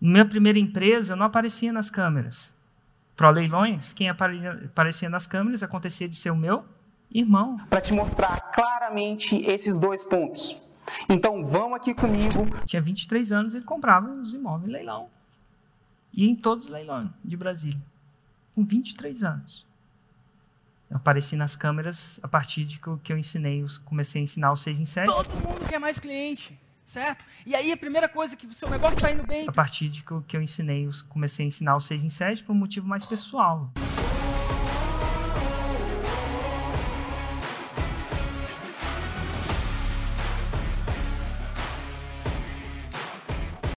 minha primeira empresa, não aparecia nas câmeras. Pro Leilões, quem aparecia nas câmeras acontecia de ser o meu irmão. Para te mostrar claramente esses dois pontos. Então, vamos aqui comigo. Tinha 23 anos, ele comprava os imóveis em leilão. E em todos os leilões de Brasília. Com 23 anos. Eu apareci nas câmeras a partir de que eu ensinei, comecei a ensinar os 6 em 7. Todo mundo quer mais cliente, certo? E aí a primeira coisa que o seu negócio está indo bem. A partir de que eu ensinei, comecei a ensinar os 6 em 7 por um motivo mais pessoal.